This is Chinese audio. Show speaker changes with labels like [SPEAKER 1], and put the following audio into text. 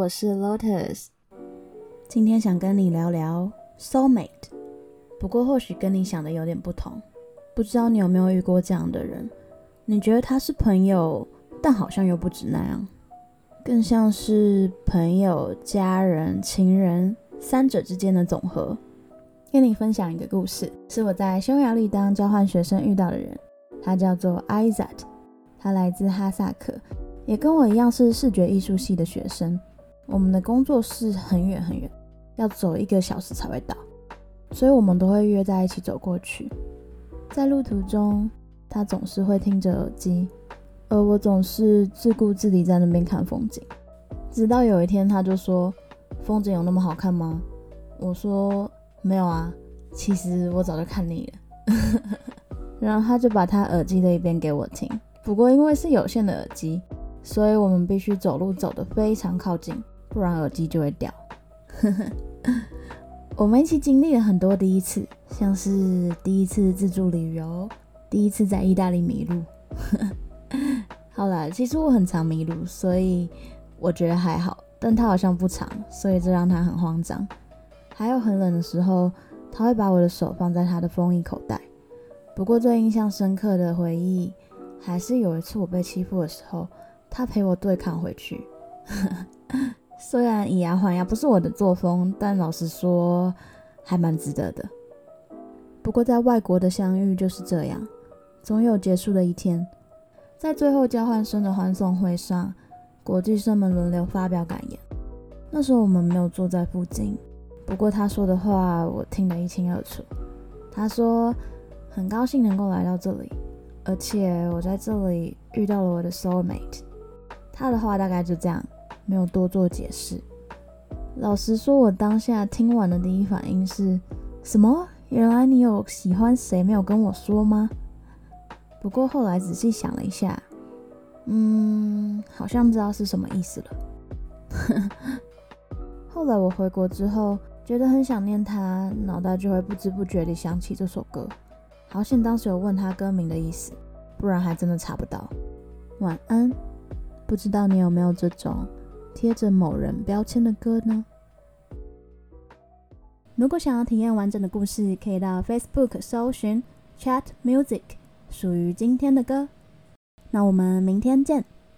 [SPEAKER 1] 我是 Lotus。今天想跟你聊聊 soulmate，不过或许跟你想的有点不同。不知道你有没有遇过这样的人？你觉得他是朋友，但好像又不止那样，更像是朋友、家人、情人三者之间的总和。跟你分享一个故事，是我在匈牙利当交换学生遇到的人，他叫做 Isat，他来自哈萨克。也跟我一样是视觉艺术系的学生，我们的工作室很远很远，要走一个小时才会到，所以我们都会约在一起走过去。在路途中，他总是会听着耳机，而我总是自顾自地在那边看风景。直到有一天，他就说：“风景有那么好看吗？”我说：“没有啊，其实我早就看腻了。”然后他就把他耳机的一边给我听，不过因为是有线的耳机。所以我们必须走路走得非常靠近，不然耳机就会掉。我们一起经历了很多第一次，像是第一次自助旅游，第一次在意大利迷路。好了，其实我很常迷路，所以我觉得还好。但他好像不常，所以这让他很慌张。还有很冷的时候，他会把我的手放在他的风衣口袋。不过最印象深刻的回忆，还是有一次我被欺负的时候。他陪我对抗回去，虽然以牙还牙不是我的作风，但老实说还蛮值得的。不过在外国的相遇就是这样，总有结束的一天。在最后交换生的欢送会上，国际生们轮流发表感言。那时候我们没有坐在附近，不过他说的话我听得一清二楚。他说很高兴能够来到这里，而且我在这里遇到了我的 soul mate。他的话大概就这样，没有多做解释。老实说，我当下听完的第一反应是什么？原来你有喜欢谁没有跟我说吗？不过后来仔细想了一下，嗯，好像知道是什么意思了。后来我回国之后，觉得很想念他，脑袋就会不知不觉地想起这首歌。好险当时有问他歌名的意思，不然还真的查不到。晚安。不知道你有没有这种贴着某人标签的歌呢？如果想要体验完整的故事，可以到 Facebook 搜寻 Chat Music，属于今天的歌。那我们明天见。